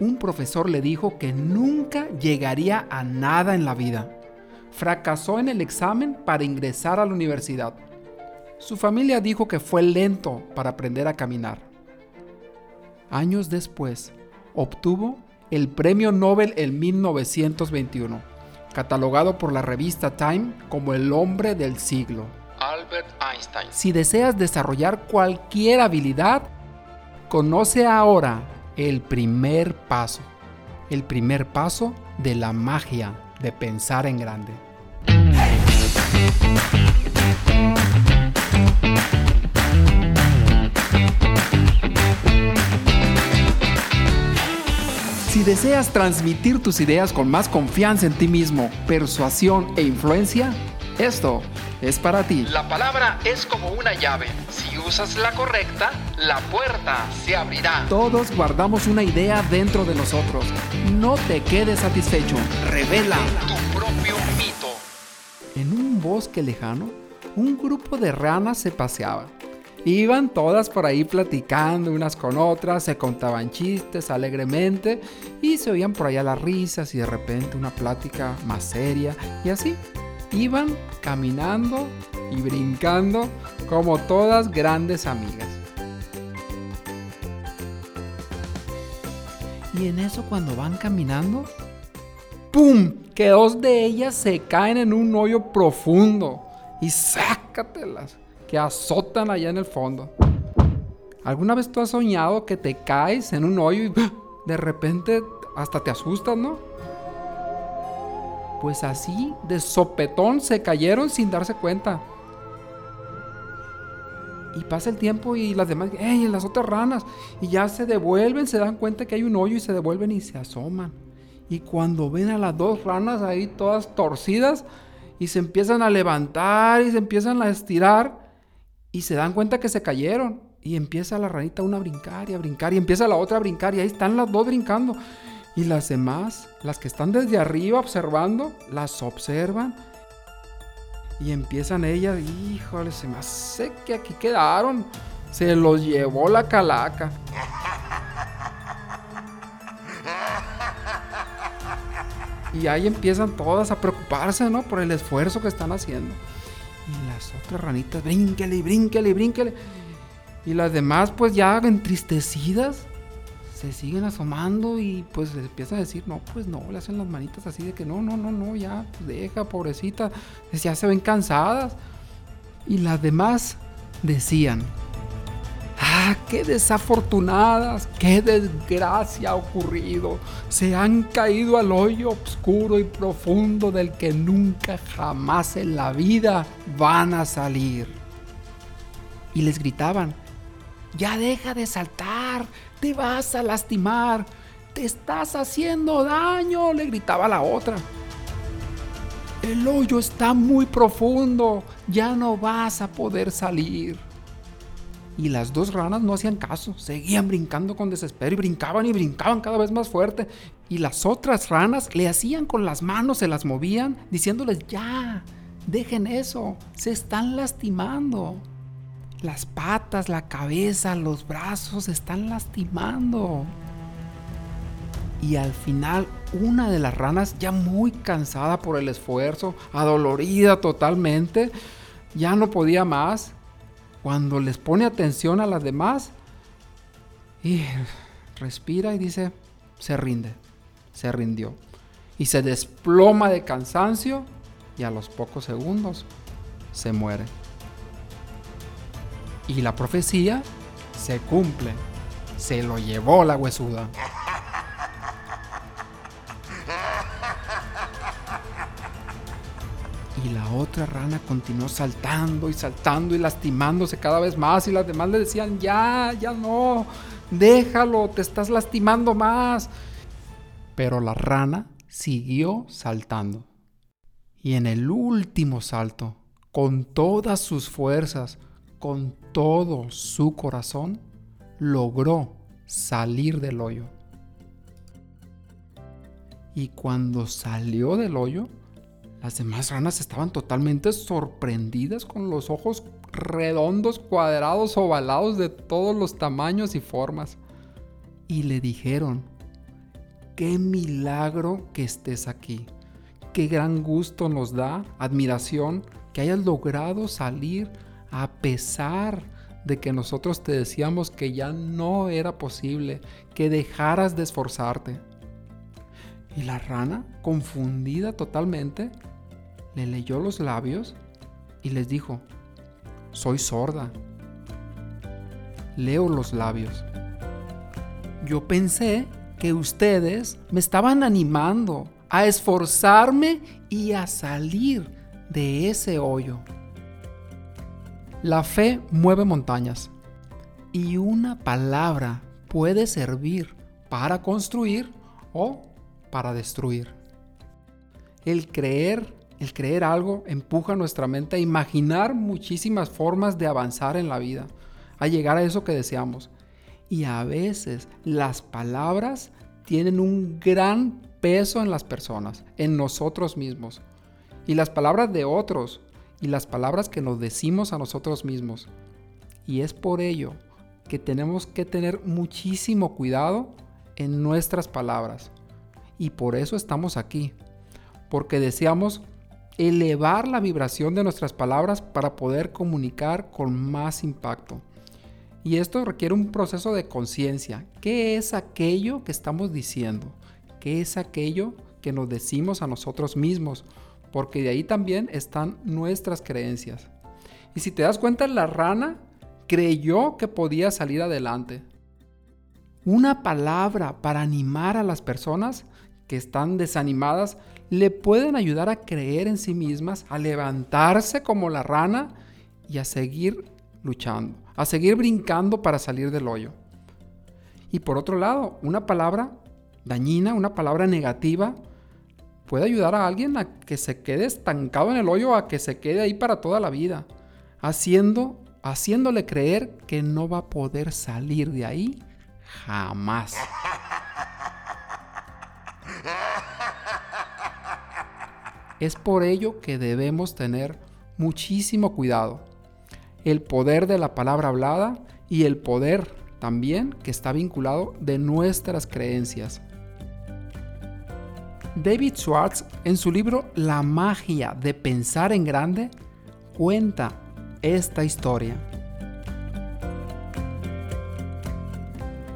un profesor le dijo que nunca llegaría a nada en la vida. Fracasó en el examen para ingresar a la universidad. Su familia dijo que fue lento para aprender a caminar. Años después, obtuvo el Premio Nobel en 1921, catalogado por la revista Time como el hombre del siglo. Albert Einstein. Si deseas desarrollar cualquier habilidad, conoce ahora el primer paso. El primer paso de la magia de pensar en grande. Si deseas transmitir tus ideas con más confianza en ti mismo, persuasión e influencia, esto es para ti. La palabra es como una llave. Si usas la correcta, la puerta se abrirá. Todos guardamos una idea dentro de nosotros. No te quedes satisfecho. Revela tu propio mito. En un bosque lejano, un grupo de ranas se paseaba. Iban todas por ahí platicando unas con otras, se contaban chistes alegremente y se oían por allá las risas y de repente una plática más seria y así. Iban caminando y brincando como todas grandes amigas. Y en eso cuando van caminando, ¡pum! Que dos de ellas se caen en un hoyo profundo y sácatelas que azotan allá en el fondo. ¿Alguna vez tú has soñado que te caes en un hoyo y de repente hasta te asustas, no? Pues así, de sopetón, se cayeron sin darse cuenta. Y pasa el tiempo y las demás, ¡ey! Las otras ranas. Y ya se devuelven, se dan cuenta que hay un hoyo y se devuelven y se asoman. Y cuando ven a las dos ranas ahí todas torcidas y se empiezan a levantar y se empiezan a estirar, y se dan cuenta que se cayeron. Y empieza la ranita una a brincar y a brincar y empieza la otra a brincar y ahí están las dos brincando. Y las demás, las que están desde arriba observando, las observan. Y empiezan ellas, híjole, se me hace que aquí quedaron. Se los llevó la calaca. Y ahí empiezan todas a preocuparse, ¿no? Por el esfuerzo que están haciendo. Y las otras ranitas, brínquele, brínquele, brínquele. Y las demás, pues ya entristecidas, se siguen asomando y pues les empiezan a decir, no, pues no, le hacen las manitas así de que no, no, no, no, ya, pues deja, pobrecita. Ya se ven cansadas. Y las demás decían, ¡Ah, qué desafortunadas! ¡Qué desgracia ha ocurrido! Se han caído al hoyo oscuro y profundo del que nunca jamás en la vida van a salir. Y les gritaban, ya deja de saltar, te vas a lastimar, te estás haciendo daño, le gritaba la otra. El hoyo está muy profundo, ya no vas a poder salir. Y las dos ranas no hacían caso, seguían brincando con desespero y brincaban y brincaban cada vez más fuerte. Y las otras ranas le hacían con las manos, se las movían, diciéndoles, ya, dejen eso, se están lastimando. Las patas, la cabeza, los brazos están lastimando. Y al final, una de las ranas, ya muy cansada por el esfuerzo, adolorida totalmente, ya no podía más, cuando les pone atención a las demás y respira y dice, se rinde, se rindió. Y se desploma de cansancio y a los pocos segundos se muere. Y la profecía se cumple. Se lo llevó la huesuda. Y la otra rana continuó saltando y saltando y lastimándose cada vez más. Y las demás le decían, ya, ya no, déjalo, te estás lastimando más. Pero la rana siguió saltando. Y en el último salto, con todas sus fuerzas, con todo su corazón, logró salir del hoyo. Y cuando salió del hoyo, las demás ranas estaban totalmente sorprendidas con los ojos redondos, cuadrados, ovalados de todos los tamaños y formas. Y le dijeron, qué milagro que estés aquí. Qué gran gusto nos da, admiración, que hayas logrado salir a pesar de que nosotros te decíamos que ya no era posible, que dejaras de esforzarte. Y la rana, confundida totalmente, le leyó los labios y les dijo, soy sorda. Leo los labios. Yo pensé que ustedes me estaban animando a esforzarme y a salir de ese hoyo. La fe mueve montañas y una palabra puede servir para construir o para destruir. El creer, el creer algo empuja nuestra mente a imaginar muchísimas formas de avanzar en la vida, a llegar a eso que deseamos. Y a veces las palabras tienen un gran peso en las personas, en nosotros mismos. Y las palabras de otros y las palabras que nos decimos a nosotros mismos. Y es por ello que tenemos que tener muchísimo cuidado en nuestras palabras. Y por eso estamos aquí. Porque deseamos elevar la vibración de nuestras palabras para poder comunicar con más impacto. Y esto requiere un proceso de conciencia. ¿Qué es aquello que estamos diciendo? ¿Qué es aquello que nos decimos a nosotros mismos? Porque de ahí también están nuestras creencias. Y si te das cuenta, la rana creyó que podía salir adelante. Una palabra para animar a las personas que están desanimadas le pueden ayudar a creer en sí mismas, a levantarse como la rana y a seguir luchando, a seguir brincando para salir del hoyo. Y por otro lado, una palabra dañina, una palabra negativa, puede ayudar a alguien a que se quede estancado en el hoyo, a que se quede ahí para toda la vida, haciendo, haciéndole creer que no va a poder salir de ahí jamás. Es por ello que debemos tener muchísimo cuidado. El poder de la palabra hablada y el poder también que está vinculado de nuestras creencias. David Schwartz, en su libro La magia de pensar en grande, cuenta esta historia.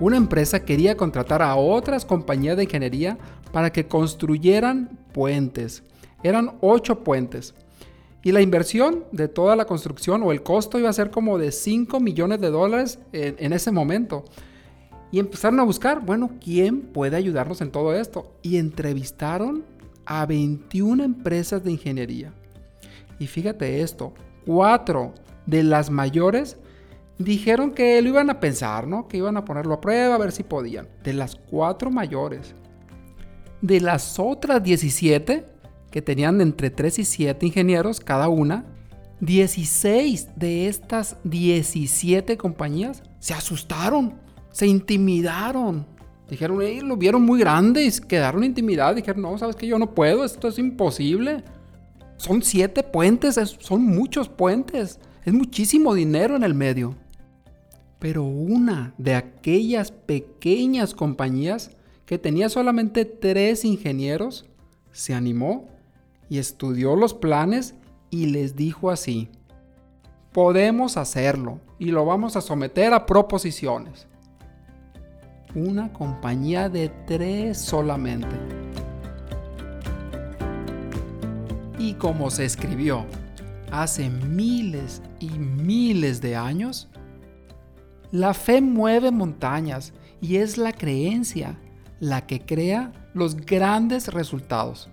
Una empresa quería contratar a otras compañías de ingeniería para que construyeran puentes. Eran ocho puentes. Y la inversión de toda la construcción o el costo iba a ser como de 5 millones de dólares en, en ese momento. Y empezaron a buscar, bueno, ¿quién puede ayudarnos en todo esto? Y entrevistaron a 21 empresas de ingeniería. Y fíjate esto, cuatro de las mayores dijeron que lo iban a pensar, ¿no? Que iban a ponerlo a prueba a ver si podían. De las cuatro mayores. De las otras 17, que tenían entre 3 y 7 ingenieros cada una, 16 de estas 17 compañías se asustaron se intimidaron. Dijeron, lo vieron muy grande y quedaron intimidados. Dijeron, no, sabes que yo no puedo, esto es imposible. Son siete puentes, son muchos puentes. Es muchísimo dinero en el medio. Pero una de aquellas pequeñas compañías que tenía solamente tres ingenieros, se animó y estudió los planes y les dijo así, podemos hacerlo y lo vamos a someter a proposiciones una compañía de tres solamente. Y como se escribió hace miles y miles de años, la fe mueve montañas y es la creencia la que crea los grandes resultados.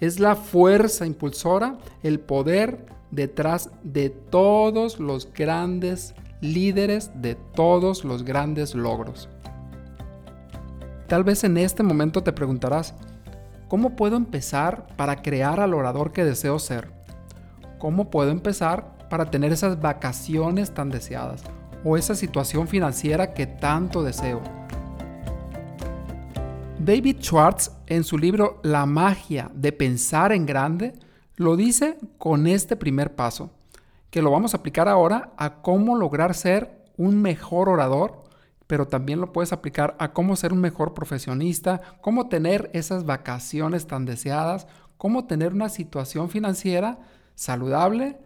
Es la fuerza impulsora, el poder detrás de todos los grandes líderes, de todos los grandes logros. Tal vez en este momento te preguntarás, ¿cómo puedo empezar para crear al orador que deseo ser? ¿Cómo puedo empezar para tener esas vacaciones tan deseadas o esa situación financiera que tanto deseo? David Schwartz, en su libro La magia de pensar en grande, lo dice con este primer paso, que lo vamos a aplicar ahora a cómo lograr ser un mejor orador pero también lo puedes aplicar a cómo ser un mejor profesionista, cómo tener esas vacaciones tan deseadas, cómo tener una situación financiera saludable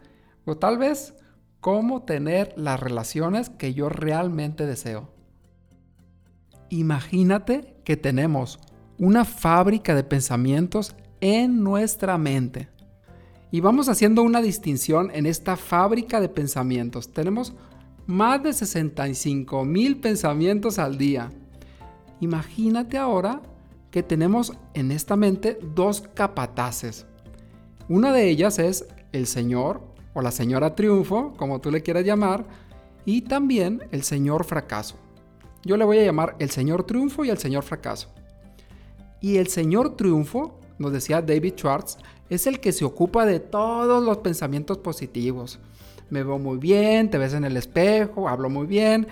o tal vez cómo tener las relaciones que yo realmente deseo. Imagínate que tenemos una fábrica de pensamientos en nuestra mente. Y vamos haciendo una distinción en esta fábrica de pensamientos. Tenemos más de 65 mil pensamientos al día. Imagínate ahora que tenemos en esta mente dos capataces. Una de ellas es el Señor o la Señora Triunfo, como tú le quieras llamar, y también el Señor Fracaso. Yo le voy a llamar el Señor Triunfo y el Señor Fracaso. Y el Señor Triunfo, nos decía David Schwartz, es el que se ocupa de todos los pensamientos positivos. Me veo muy bien, te ves en el espejo, hablo muy bien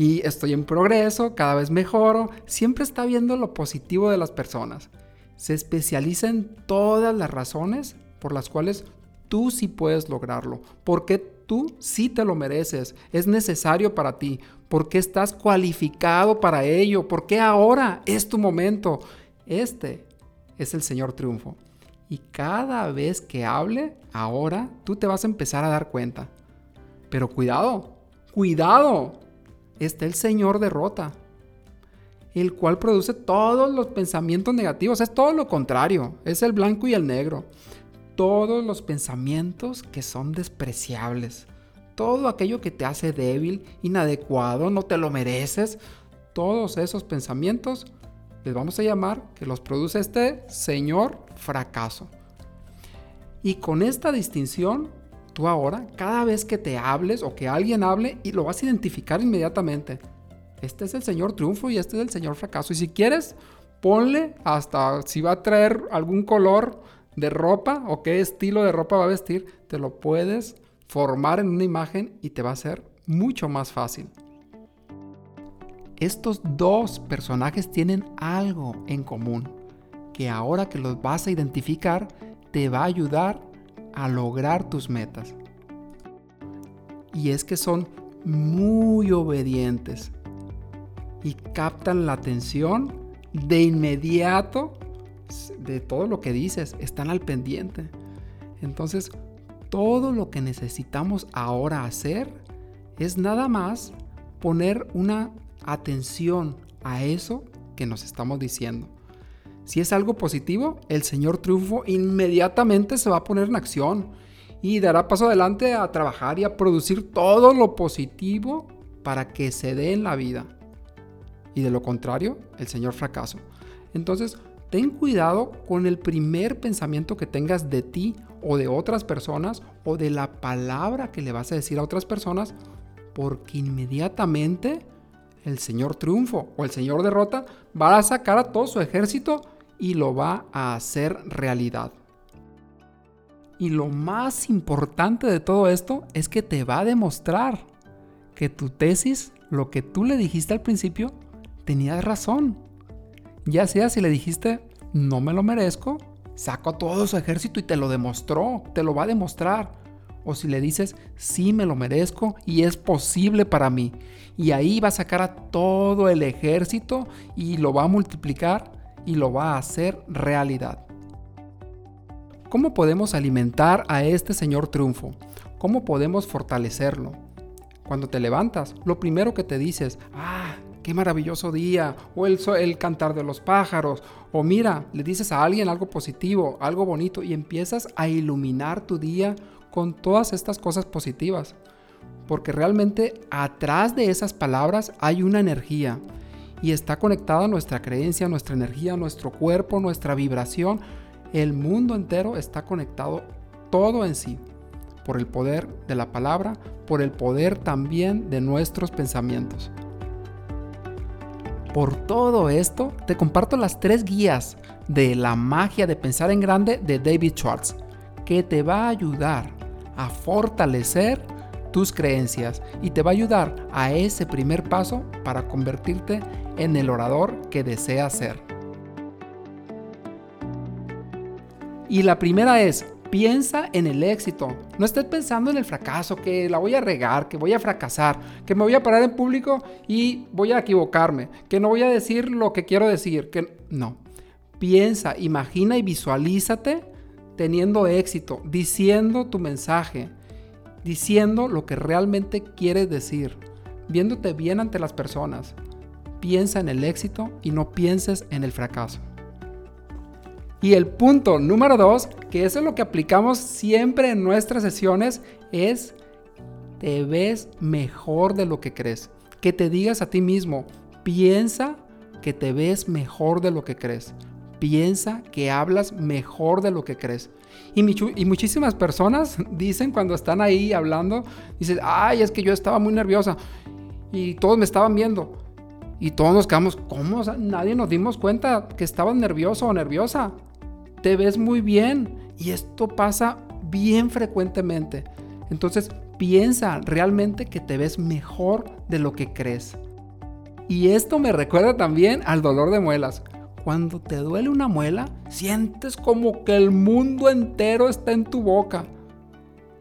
y estoy en progreso, cada vez mejoro. Siempre está viendo lo positivo de las personas. Se especializa en todas las razones por las cuales tú sí puedes lograrlo, porque tú sí te lo mereces, es necesario para ti, porque estás cualificado para ello, porque ahora es tu momento. Este es el Señor Triunfo. Y cada vez que hable, ahora tú te vas a empezar a dar cuenta. Pero cuidado, cuidado. Está el Señor derrota, el cual produce todos los pensamientos negativos. Es todo lo contrario, es el blanco y el negro. Todos los pensamientos que son despreciables. Todo aquello que te hace débil, inadecuado, no te lo mereces. Todos esos pensamientos les vamos a llamar que los produce este señor fracaso. Y con esta distinción, tú ahora, cada vez que te hables o que alguien hable, y lo vas a identificar inmediatamente. Este es el señor triunfo y este es el señor fracaso. Y si quieres, ponle hasta si va a traer algún color de ropa o qué estilo de ropa va a vestir, te lo puedes formar en una imagen y te va a ser mucho más fácil estos dos personajes tienen algo en común, que ahora que los vas a identificar, te va a ayudar a lograr tus metas. Y es que son muy obedientes y captan la atención de inmediato de todo lo que dices, están al pendiente. Entonces, todo lo que necesitamos ahora hacer es nada más poner una atención a eso que nos estamos diciendo. Si es algo positivo, el Señor Triunfo inmediatamente se va a poner en acción y dará paso adelante a trabajar y a producir todo lo positivo para que se dé en la vida. Y de lo contrario, el Señor fracaso. Entonces, ten cuidado con el primer pensamiento que tengas de ti o de otras personas o de la palabra que le vas a decir a otras personas, porque inmediatamente el Señor triunfo o el Señor derrota, va a sacar a todo su ejército y lo va a hacer realidad. Y lo más importante de todo esto es que te va a demostrar que tu tesis, lo que tú le dijiste al principio, tenías razón. Ya sea si le dijiste, no me lo merezco, saco a todo su ejército y te lo demostró, te lo va a demostrar. O si le dices, sí me lo merezco y es posible para mí. Y ahí va a sacar a todo el ejército y lo va a multiplicar y lo va a hacer realidad. ¿Cómo podemos alimentar a este Señor triunfo? ¿Cómo podemos fortalecerlo? Cuando te levantas, lo primero que te dices, ah, qué maravilloso día, o el, el cantar de los pájaros, o mira, le dices a alguien algo positivo, algo bonito, y empiezas a iluminar tu día con todas estas cosas positivas. Porque realmente atrás de esas palabras hay una energía y está conectada nuestra creencia, nuestra energía, nuestro cuerpo, nuestra vibración. El mundo entero está conectado todo en sí por el poder de la palabra, por el poder también de nuestros pensamientos. Por todo esto, te comparto las tres guías de la magia de pensar en grande de David Schwartz, que te va a ayudar a fortalecer tus creencias y te va a ayudar a ese primer paso para convertirte en el orador que deseas ser. Y la primera es, Piensa en el éxito. No estés pensando en el fracaso, que la voy a regar, que voy a fracasar, que me voy a parar en público y voy a equivocarme, que no voy a decir lo que quiero decir, que no. Piensa, imagina y visualízate teniendo éxito, diciendo tu mensaje, diciendo lo que realmente quieres decir, viéndote bien ante las personas. Piensa en el éxito y no pienses en el fracaso. Y el punto número dos, que eso es lo que aplicamos siempre en nuestras sesiones, es te ves mejor de lo que crees. Que te digas a ti mismo, piensa que te ves mejor de lo que crees. Piensa que hablas mejor de lo que crees. Y, y, muchísimas personas dicen cuando están ahí hablando, dicen, ay, es que yo estaba muy nerviosa y todos me estaban viendo. Y todos nos quedamos, ¿cómo? nadie nos dimos cuenta que estabas nervioso o nerviosa te ves muy bien y esto pasa bien frecuentemente. Entonces piensa realmente que te ves mejor de lo que crees. Y esto me recuerda también al dolor de muelas. Cuando te duele una muela, sientes como que el mundo entero está en tu boca.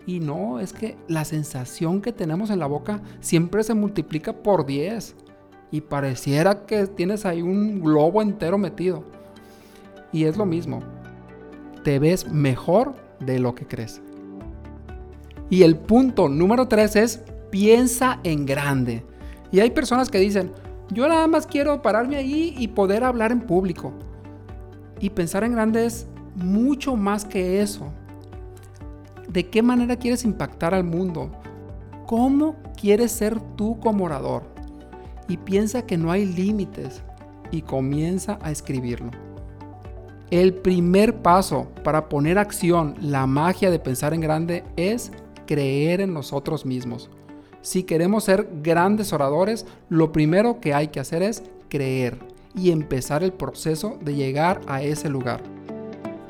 Y no, es que la sensación que tenemos en la boca siempre se multiplica por 10. Y pareciera que tienes ahí un globo entero metido. Y es lo mismo te ves mejor de lo que crees. Y el punto número tres es piensa en grande. Y hay personas que dicen, yo nada más quiero pararme ahí y poder hablar en público. Y pensar en grande es mucho más que eso. ¿De qué manera quieres impactar al mundo? ¿Cómo quieres ser tú como orador? Y piensa que no hay límites y comienza a escribirlo. El primer paso para poner acción la magia de pensar en grande es creer en nosotros mismos. Si queremos ser grandes oradores, lo primero que hay que hacer es creer y empezar el proceso de llegar a ese lugar.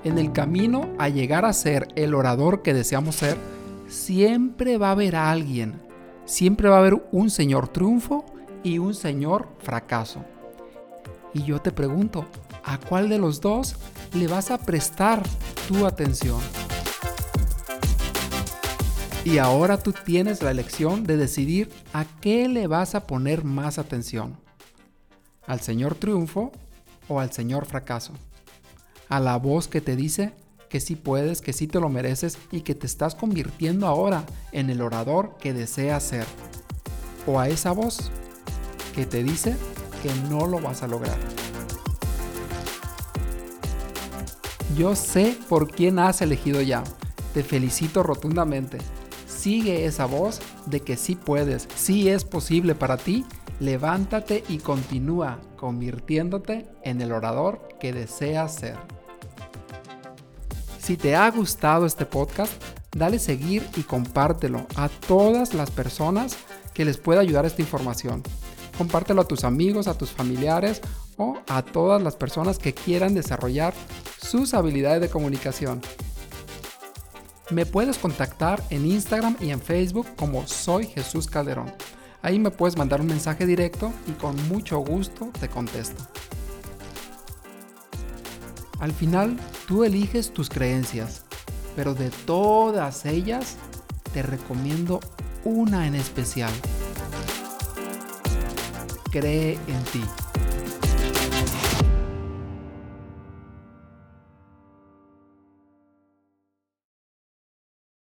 En el camino a llegar a ser el orador que deseamos ser, siempre va a haber alguien, siempre va a haber un señor triunfo y un señor fracaso. Y yo te pregunto, ¿a cuál de los dos le vas a prestar tu atención? Y ahora tú tienes la elección de decidir a qué le vas a poner más atención. ¿Al Señor triunfo o al Señor fracaso? A la voz que te dice que sí puedes, que sí te lo mereces y que te estás convirtiendo ahora en el orador que deseas ser. O a esa voz que te dice que no lo vas a lograr. Yo sé por quién has elegido ya. Te felicito rotundamente. Sigue esa voz de que sí puedes, sí es posible para ti. Levántate y continúa convirtiéndote en el orador que deseas ser. Si te ha gustado este podcast, dale seguir y compártelo a todas las personas que les pueda ayudar esta información. Compártelo a tus amigos, a tus familiares o a todas las personas que quieran desarrollar sus habilidades de comunicación. Me puedes contactar en Instagram y en Facebook como Soy Jesús Calderón. Ahí me puedes mandar un mensaje directo y con mucho gusto te contesto. Al final, tú eliges tus creencias, pero de todas ellas, te recomiendo una en especial. Cree en ti.